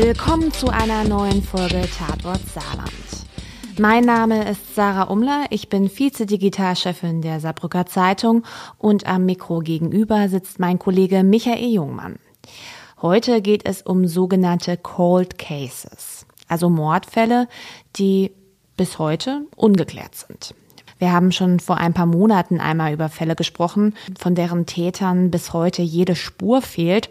Willkommen zu einer neuen Folge Tatort Saarland. Mein Name ist Sarah Umler, ich bin Vize-Digitalchefin der Saarbrücker Zeitung und am Mikro gegenüber sitzt mein Kollege Michael Jungmann. Heute geht es um sogenannte Cold Cases, also Mordfälle, die bis heute ungeklärt sind. Wir haben schon vor ein paar Monaten einmal über Fälle gesprochen, von deren Tätern bis heute jede Spur fehlt.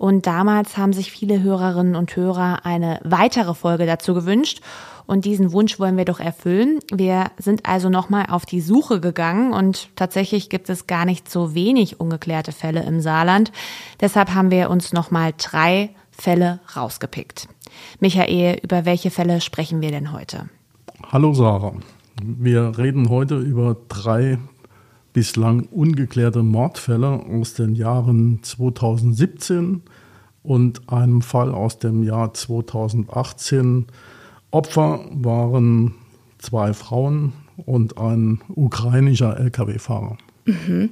Und damals haben sich viele Hörerinnen und Hörer eine weitere Folge dazu gewünscht. Und diesen Wunsch wollen wir doch erfüllen. Wir sind also nochmal auf die Suche gegangen und tatsächlich gibt es gar nicht so wenig ungeklärte Fälle im Saarland. Deshalb haben wir uns nochmal drei Fälle rausgepickt. Michael, über welche Fälle sprechen wir denn heute? Hallo Sarah. Wir reden heute über drei bislang ungeklärte Mordfälle aus den Jahren 2017 und einem Fall aus dem Jahr 2018. Opfer waren zwei Frauen und ein ukrainischer Lkw-Fahrer. Mhm.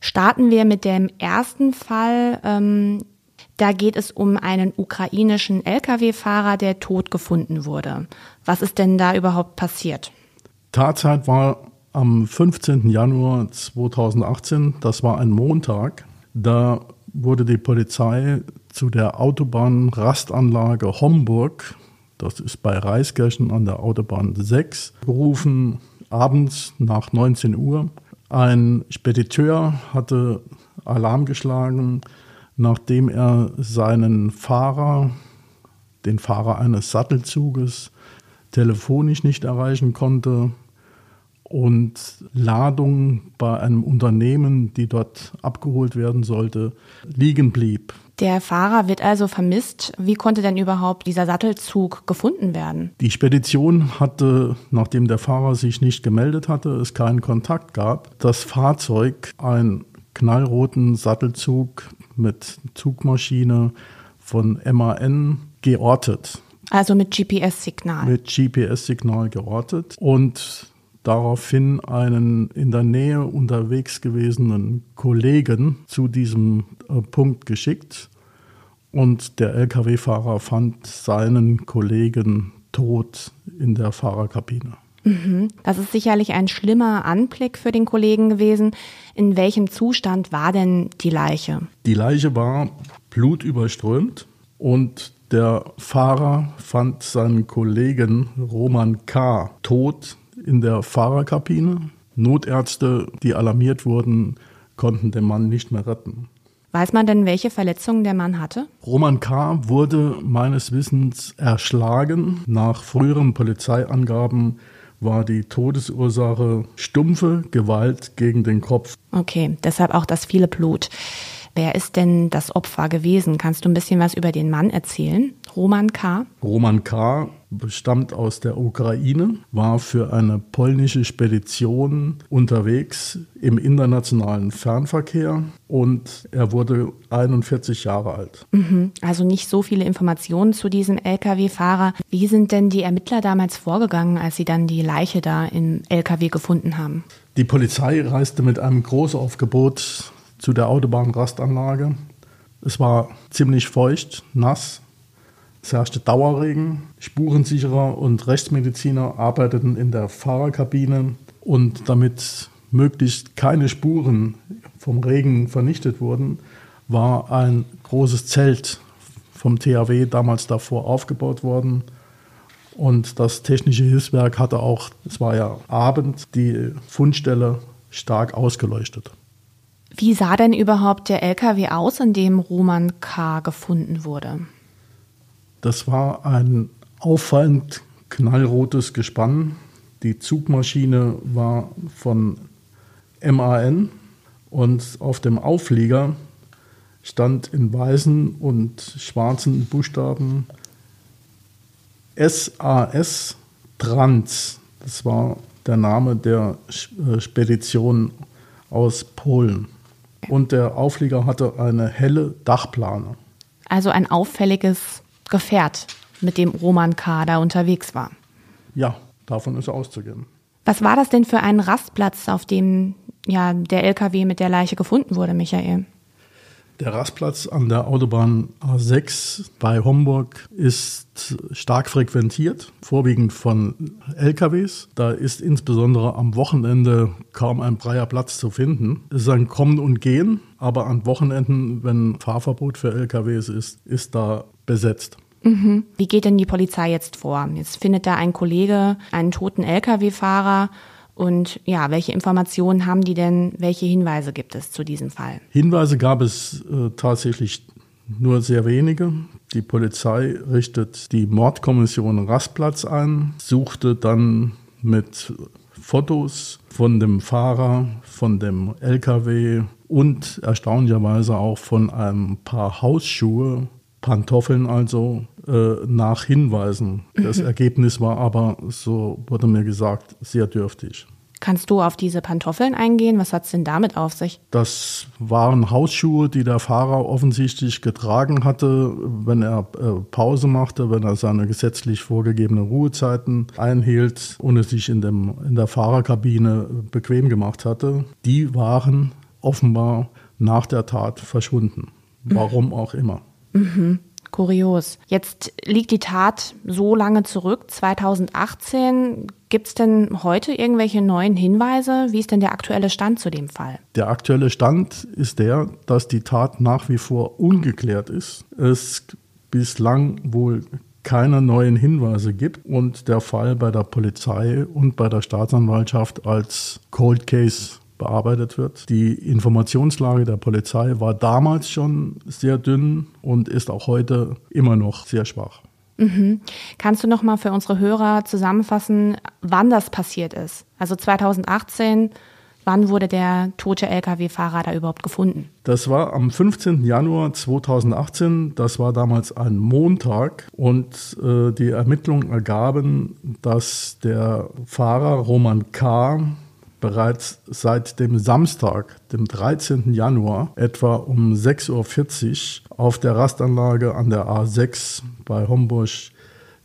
Starten wir mit dem ersten Fall. Ähm, da geht es um einen ukrainischen Lkw-Fahrer, der tot gefunden wurde. Was ist denn da überhaupt passiert? Tatzeit war am 15. Januar 2018, das war ein Montag. Da wurde die Polizei zu der Autobahnrastanlage Homburg, das ist bei Reiskirchen an der Autobahn 6, gerufen, abends nach 19 Uhr. Ein Spediteur hatte Alarm geschlagen, nachdem er seinen Fahrer, den Fahrer eines Sattelzuges, telefonisch nicht erreichen konnte und Ladung bei einem Unternehmen, die dort abgeholt werden sollte, liegen blieb. Der Fahrer wird also vermisst. Wie konnte denn überhaupt dieser Sattelzug gefunden werden? Die Spedition hatte, nachdem der Fahrer sich nicht gemeldet hatte, es keinen Kontakt gab, das Fahrzeug, einen knallroten Sattelzug mit Zugmaschine von MAN geortet. Also mit GPS-Signal. Mit GPS-Signal geortet. Und daraufhin einen in der Nähe unterwegs gewesenen Kollegen zu diesem äh, Punkt geschickt und der Lkw-Fahrer fand seinen Kollegen tot in der Fahrerkabine. Mhm. Das ist sicherlich ein schlimmer Anblick für den Kollegen gewesen. In welchem Zustand war denn die Leiche? Die Leiche war blutüberströmt und der Fahrer fand seinen Kollegen Roman K. tot in der Fahrerkabine. Notärzte, die alarmiert wurden, konnten den Mann nicht mehr retten. Weiß man denn, welche Verletzungen der Mann hatte? Roman K. wurde meines Wissens erschlagen. Nach früheren Polizeiangaben war die Todesursache stumpfe Gewalt gegen den Kopf. Okay, deshalb auch das viele Blut. Wer ist denn das Opfer gewesen? Kannst du ein bisschen was über den Mann erzählen? Roman K. Roman K. stammt aus der Ukraine, war für eine polnische Spedition unterwegs im internationalen Fernverkehr und er wurde 41 Jahre alt. Mhm. Also nicht so viele Informationen zu diesem Lkw-Fahrer. Wie sind denn die Ermittler damals vorgegangen, als sie dann die Leiche da im Lkw gefunden haben? Die Polizei reiste mit einem Großaufgebot zu der Autobahnrastanlage. Es war ziemlich feucht, nass. Es herrschte Dauerregen. Spurensicherer und Rechtsmediziner arbeiteten in der Fahrerkabine und damit möglichst keine Spuren vom Regen vernichtet wurden, war ein großes Zelt vom THW damals davor aufgebaut worden. Und das technische Hilfswerk hatte auch, es war ja Abend, die Fundstelle stark ausgeleuchtet. Wie sah denn überhaupt der LKW aus, in dem Roman K. gefunden wurde? Das war ein auffallend knallrotes Gespann. Die Zugmaschine war von MAN und auf dem Auflieger stand in weißen und schwarzen Buchstaben SAS Trans. Das war der Name der äh, Spedition aus Polen und der Auflieger hatte eine helle Dachplane. Also ein auffälliges Gefährt, mit dem Roman K. da unterwegs war. Ja, davon ist auszugehen. Was war das denn für ein Rastplatz, auf dem ja, der LKW mit der Leiche gefunden wurde, Michael? Der Rastplatz an der Autobahn A6 bei Homburg ist stark frequentiert, vorwiegend von LKWs. Da ist insbesondere am Wochenende kaum ein freier Platz zu finden. Es ist ein Kommen und Gehen, aber an Wochenenden, wenn Fahrverbot für LKWs ist, ist da besetzt. Mhm. Wie geht denn die Polizei jetzt vor? Jetzt findet da ein Kollege einen toten Lkw-Fahrer und ja, welche Informationen haben die denn? Welche Hinweise gibt es zu diesem Fall? Hinweise gab es äh, tatsächlich nur sehr wenige. Die Polizei richtet die Mordkommission Rastplatz ein, suchte dann mit Fotos von dem Fahrer, von dem LKW und erstaunlicherweise auch von einem paar Hausschuhe, Pantoffeln also, äh, nach Hinweisen. Das mhm. Ergebnis war aber, so wurde mir gesagt, sehr dürftig. Kannst du auf diese Pantoffeln eingehen? Was hat es denn damit auf sich? Das waren Hausschuhe, die der Fahrer offensichtlich getragen hatte, wenn er äh, Pause machte, wenn er seine gesetzlich vorgegebenen Ruhezeiten einhielt und es sich in, dem, in der Fahrerkabine bequem gemacht hatte. Die waren offenbar nach der Tat verschwunden. Warum auch immer. Mhm. Kurios. Jetzt liegt die Tat so lange zurück, 2018. Gibt es denn heute irgendwelche neuen Hinweise? Wie ist denn der aktuelle Stand zu dem Fall? Der aktuelle Stand ist der, dass die Tat nach wie vor ungeklärt ist. Es bislang wohl keine neuen Hinweise gibt und der Fall bei der Polizei und bei der Staatsanwaltschaft als Cold Case bearbeitet wird. Die Informationslage der Polizei war damals schon sehr dünn und ist auch heute immer noch sehr schwach. Mhm. Kannst du noch mal für unsere Hörer zusammenfassen, wann das passiert ist? Also 2018, wann wurde der tote Lkw-Fahrer da überhaupt gefunden? Das war am 15. Januar 2018. Das war damals ein Montag und äh, die Ermittlungen ergaben, dass der Fahrer Roman K bereits seit dem Samstag, dem 13. Januar, etwa um 6.40 Uhr auf der Rastanlage an der A6 bei Homburg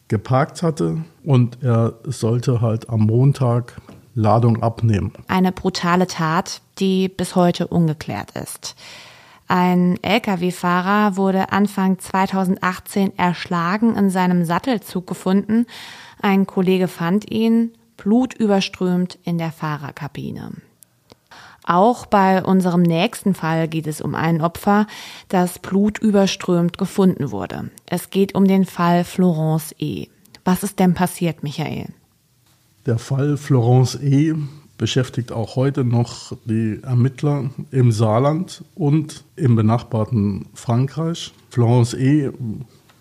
geparkt hatte und er sollte halt am Montag Ladung abnehmen. Eine brutale Tat, die bis heute ungeklärt ist. Ein Lkw-Fahrer wurde Anfang 2018 erschlagen in seinem Sattelzug gefunden. Ein Kollege fand ihn, blutüberströmt in der Fahrerkabine. Auch bei unserem nächsten Fall geht es um ein Opfer, das blutüberströmt gefunden wurde. Es geht um den Fall Florence E. Was ist denn passiert, Michael? Der Fall Florence E. beschäftigt auch heute noch die Ermittler im Saarland und im benachbarten Frankreich. Florence E.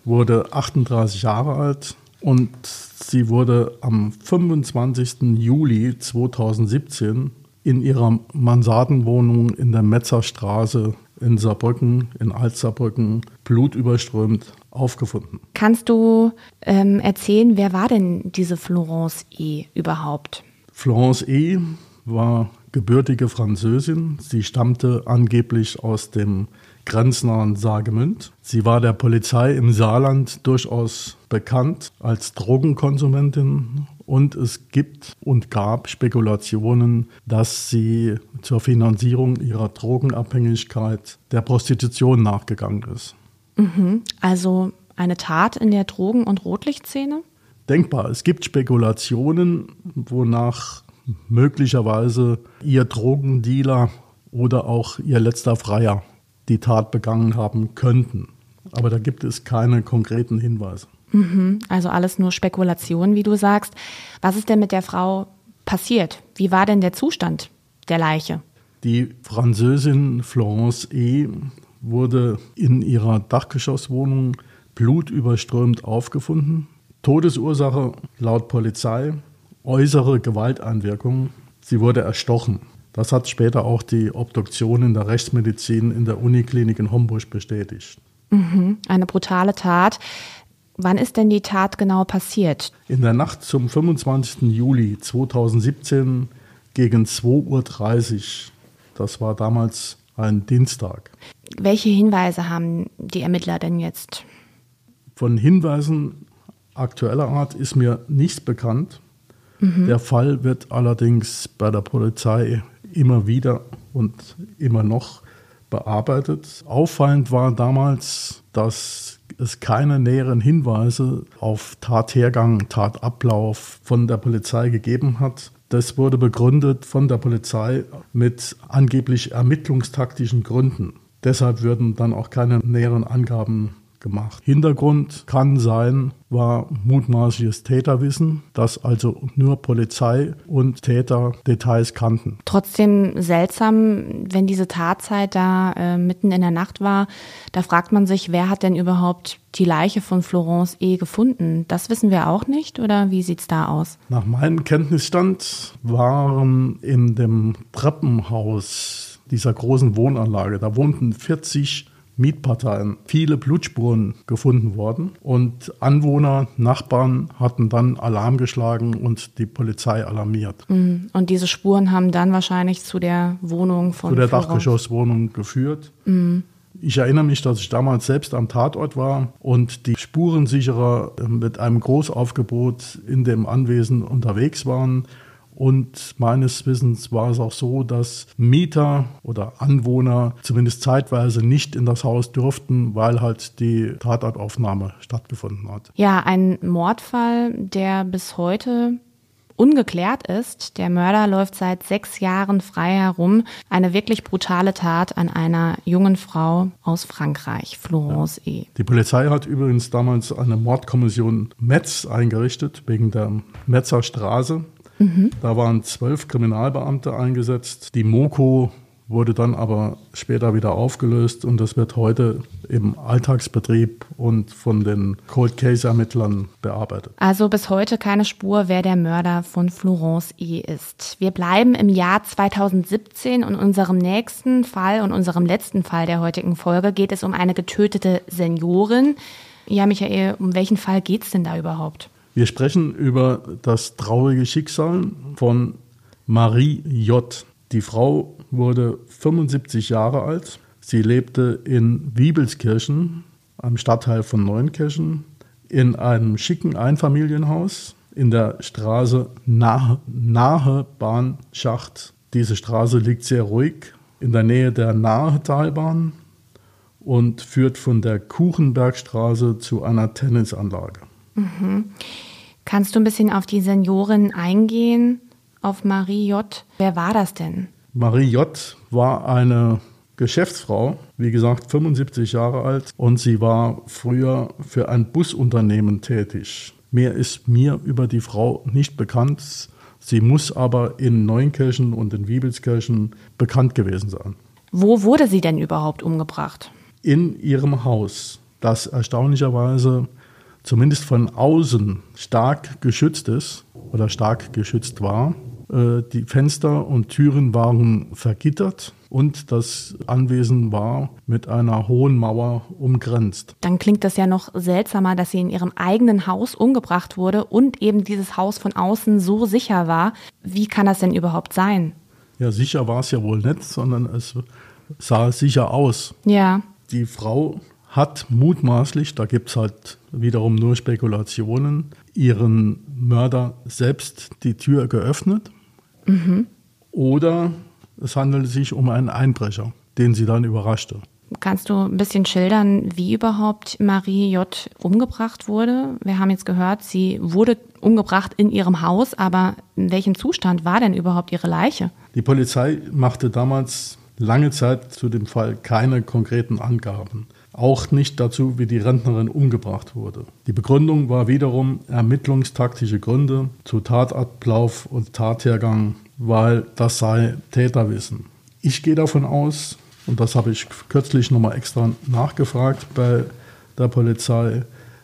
wurde 38 Jahre alt, und sie wurde am 25. Juli 2017 in ihrer Mansardenwohnung in der Metzerstraße in Saarbrücken, in Altsaarbrücken, blutüberströmt aufgefunden. Kannst du ähm, erzählen, wer war denn diese Florence E. überhaupt? Florence E. war gebürtige Französin. Sie stammte angeblich aus dem grenznahen Saargemünd. Sie war der Polizei im Saarland durchaus bekannt als Drogenkonsumentin und es gibt und gab Spekulationen, dass sie zur Finanzierung ihrer Drogenabhängigkeit der Prostitution nachgegangen ist. Mhm. Also eine Tat in der Drogen- und Rotlichtszene? Denkbar. Es gibt Spekulationen, wonach möglicherweise ihr Drogendealer oder auch ihr letzter Freier die Tat begangen haben könnten. Aber da gibt es keine konkreten Hinweise. Mhm, also alles nur Spekulation, wie du sagst. Was ist denn mit der Frau passiert? Wie war denn der Zustand der Leiche? Die Französin Florence E. wurde in ihrer Dachgeschosswohnung blutüberströmt aufgefunden. Todesursache laut Polizei äußere Gewalteinwirkung. Sie wurde erstochen. Das hat später auch die Obduktion in der Rechtsmedizin in der Uniklinik in Homburg bestätigt. Mhm, eine brutale Tat. Wann ist denn die Tat genau passiert? In der Nacht zum 25. Juli 2017 gegen 2.30 Uhr. Das war damals ein Dienstag. Welche Hinweise haben die Ermittler denn jetzt? Von Hinweisen aktueller Art ist mir nichts bekannt. Mhm. Der Fall wird allerdings bei der Polizei immer wieder und immer noch bearbeitet. Auffallend war damals, dass es keine näheren Hinweise auf Tathergang, Tatablauf von der Polizei gegeben hat. Das wurde begründet von der Polizei mit angeblich ermittlungstaktischen Gründen. Deshalb würden dann auch keine näheren Angaben gemacht. Hintergrund kann sein, war mutmaßliches Täterwissen, das also nur Polizei und Täter Details kannten. Trotzdem seltsam, wenn diese Tatzeit da äh, mitten in der Nacht war, da fragt man sich, wer hat denn überhaupt die Leiche von Florence E. gefunden? Das wissen wir auch nicht oder wie sieht's da aus? Nach meinem Kenntnisstand waren in dem Treppenhaus dieser großen Wohnanlage, da wohnten 40 Mietparteien viele Blutspuren gefunden worden und Anwohner, Nachbarn hatten dann Alarm geschlagen und die Polizei alarmiert. Mhm. Und diese Spuren haben dann wahrscheinlich zu der Wohnung von zu der Dachgeschosswohnung geführt. Mhm. Ich erinnere mich, dass ich damals selbst am Tatort war und die Spurensicherer mit einem Großaufgebot in dem Anwesen unterwegs waren und meines Wissens war es auch so, dass Mieter oder Anwohner zumindest zeitweise nicht in das Haus durften, weil halt die Tatortaufnahme stattgefunden hat. Ja, ein Mordfall, der bis heute ungeklärt ist. Der Mörder läuft seit sechs Jahren frei herum. Eine wirklich brutale Tat an einer jungen Frau aus Frankreich, Florence ja. E. Die Polizei hat übrigens damals eine Mordkommission Metz eingerichtet, wegen der Metzer Straße. Mhm. Da waren zwölf Kriminalbeamte eingesetzt. Die Moko wurde dann aber später wieder aufgelöst und das wird heute im Alltagsbetrieb und von den Cold Case Ermittlern bearbeitet. Also bis heute keine Spur, wer der Mörder von Florence E. ist. Wir bleiben im Jahr 2017 und unserem nächsten Fall und unserem letzten Fall der heutigen Folge geht es um eine getötete Seniorin. Ja, Michael, um welchen Fall geht es denn da überhaupt? Wir sprechen über das traurige Schicksal von Marie J. Die Frau wurde 75 Jahre alt. Sie lebte in Wiebelskirchen, einem Stadtteil von Neunkirchen, in einem schicken Einfamilienhaus in der Straße nahe, nahe Bahnschacht. Diese Straße liegt sehr ruhig in der Nähe der Nahetalbahn und führt von der Kuchenbergstraße zu einer Tennisanlage. Mhm. Kannst du ein bisschen auf die Seniorin eingehen, auf Marie J.? Wer war das denn? Marie J. war eine Geschäftsfrau, wie gesagt 75 Jahre alt und sie war früher für ein Busunternehmen tätig. Mehr ist mir über die Frau nicht bekannt. Sie muss aber in Neunkirchen und in Wiebelskirchen bekannt gewesen sein. Wo wurde sie denn überhaupt umgebracht? In ihrem Haus, das erstaunlicherweise zumindest von außen stark geschützt ist oder stark geschützt war. Äh, die Fenster und Türen waren vergittert und das Anwesen war mit einer hohen Mauer umgrenzt. Dann klingt das ja noch seltsamer, dass sie in ihrem eigenen Haus umgebracht wurde und eben dieses Haus von außen so sicher war. Wie kann das denn überhaupt sein? Ja, sicher war es ja wohl nicht, sondern es sah sicher aus. Ja. Die Frau hat mutmaßlich, da gibt es halt wiederum nur Spekulationen, ihren Mörder selbst die Tür geöffnet. Mhm. Oder es handelt sich um einen Einbrecher, den sie dann überraschte. Kannst du ein bisschen schildern, wie überhaupt Marie J. umgebracht wurde? Wir haben jetzt gehört, sie wurde umgebracht in ihrem Haus, aber in welchem Zustand war denn überhaupt ihre Leiche? Die Polizei machte damals lange Zeit zu dem Fall keine konkreten Angaben auch nicht dazu, wie die Rentnerin umgebracht wurde. Die Begründung war wiederum ermittlungstaktische Gründe zu Tatablauf und Tathergang, weil das sei Täterwissen. Ich gehe davon aus, und das habe ich kürzlich nochmal extra nachgefragt bei der Polizei,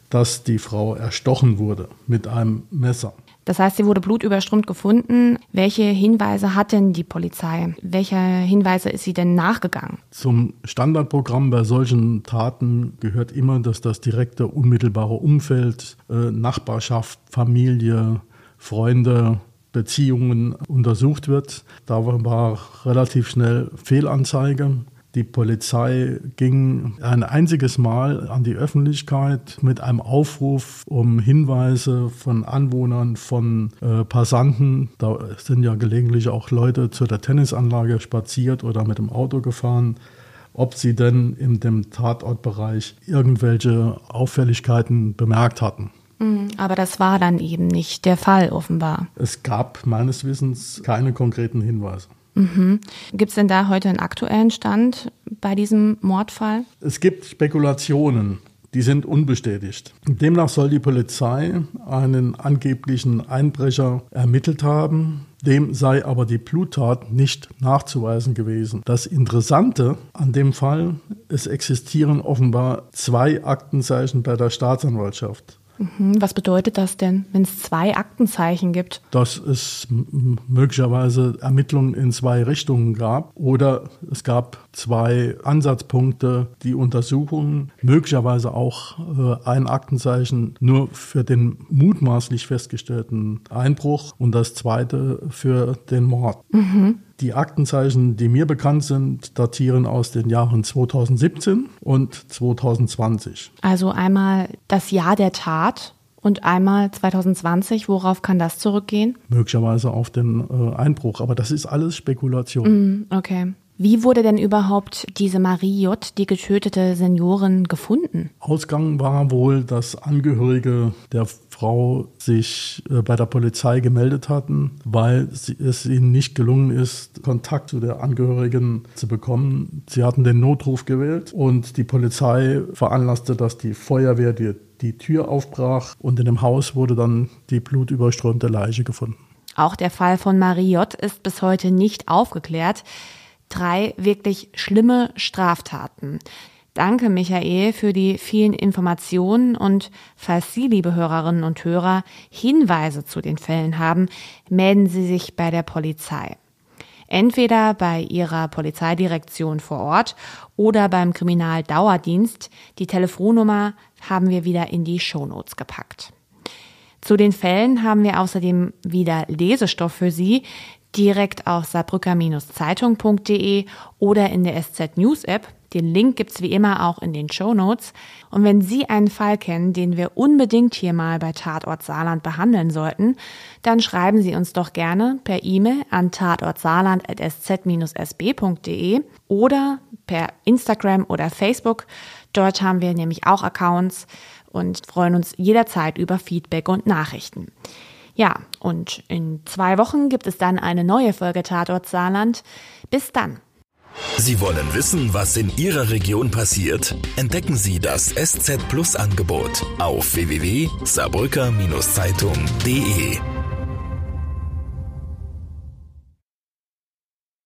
dass die Frau erstochen wurde mit einem Messer. Das heißt, sie wurde blutüberströmt gefunden. Welche Hinweise hat denn die Polizei? Welche Hinweise ist sie denn nachgegangen? Zum Standardprogramm bei solchen Taten gehört immer, dass das direkte, unmittelbare Umfeld, äh, Nachbarschaft, Familie, Freunde, Beziehungen untersucht wird. Da war relativ schnell Fehlanzeige. Die Polizei ging ein einziges Mal an die Öffentlichkeit mit einem Aufruf um Hinweise von Anwohnern, von äh, Passanten. Da sind ja gelegentlich auch Leute zu der Tennisanlage spaziert oder mit dem Auto gefahren. ob sie denn in dem Tatortbereich irgendwelche Auffälligkeiten bemerkt hatten. Mhm, aber das war dann eben nicht der Fall, offenbar. Es gab meines Wissens keine konkreten Hinweise. Mhm. Gibt es denn da heute einen aktuellen Stand bei diesem Mordfall? Es gibt Spekulationen, die sind unbestätigt. Demnach soll die Polizei einen angeblichen Einbrecher ermittelt haben. Dem sei aber die Bluttat nicht nachzuweisen gewesen. Das Interessante an dem Fall, es existieren offenbar zwei Aktenzeichen bei der Staatsanwaltschaft. Mhm. Was bedeutet das denn, wenn es zwei Aktenzeichen gibt? Dass es möglicherweise Ermittlungen in zwei Richtungen gab oder es gab zwei Ansatzpunkte, die Untersuchungen, möglicherweise auch äh, ein Aktenzeichen nur für den mutmaßlich festgestellten Einbruch und das zweite für den Mord. Mhm. Die Aktenzeichen, die mir bekannt sind, datieren aus den Jahren 2017 und 2020. Also einmal das Jahr der Tat und einmal 2020. Worauf kann das zurückgehen? Möglicherweise auf den äh, Einbruch, aber das ist alles Spekulation. Mm, okay. Wie wurde denn überhaupt diese Marie J., die getötete Seniorin, gefunden? Ausgang war wohl, dass Angehörige der Frau sich äh, bei der Polizei gemeldet hatten, weil es ihnen nicht gelungen ist, Kontakt zu der Angehörigen zu bekommen. Sie hatten den Notruf gewählt und die Polizei veranlasste, dass die Feuerwehr die, die Tür aufbrach und in dem Haus wurde dann die blutüberströmte Leiche gefunden. Auch der Fall von Marie J. ist bis heute nicht aufgeklärt drei wirklich schlimme Straftaten. Danke, Michael, für die vielen Informationen und falls Sie, liebe Hörerinnen und Hörer, Hinweise zu den Fällen haben, melden Sie sich bei der Polizei. Entweder bei Ihrer Polizeidirektion vor Ort oder beim Kriminaldauerdienst. Die Telefonnummer haben wir wieder in die Shownotes gepackt. Zu den Fällen haben wir außerdem wieder Lesestoff für Sie, direkt auf saarbrücker-zeitung.de oder in der SZ News App. Den Link gibt's wie immer auch in den Show Notes. Und wenn Sie einen Fall kennen, den wir unbedingt hier mal bei Tatort Saarland behandeln sollten, dann schreiben Sie uns doch gerne per E-Mail an tatortsaarland.sz-sb.de oder per Instagram oder Facebook. Dort haben wir nämlich auch Accounts und freuen uns jederzeit über Feedback und Nachrichten. Ja, und in zwei Wochen gibt es dann eine neue Folge Tatort Saarland. Bis dann. Sie wollen wissen, was in Ihrer Region passiert? Entdecken Sie das SZ Plus Angebot auf www.saarbrücker-zeitung.de.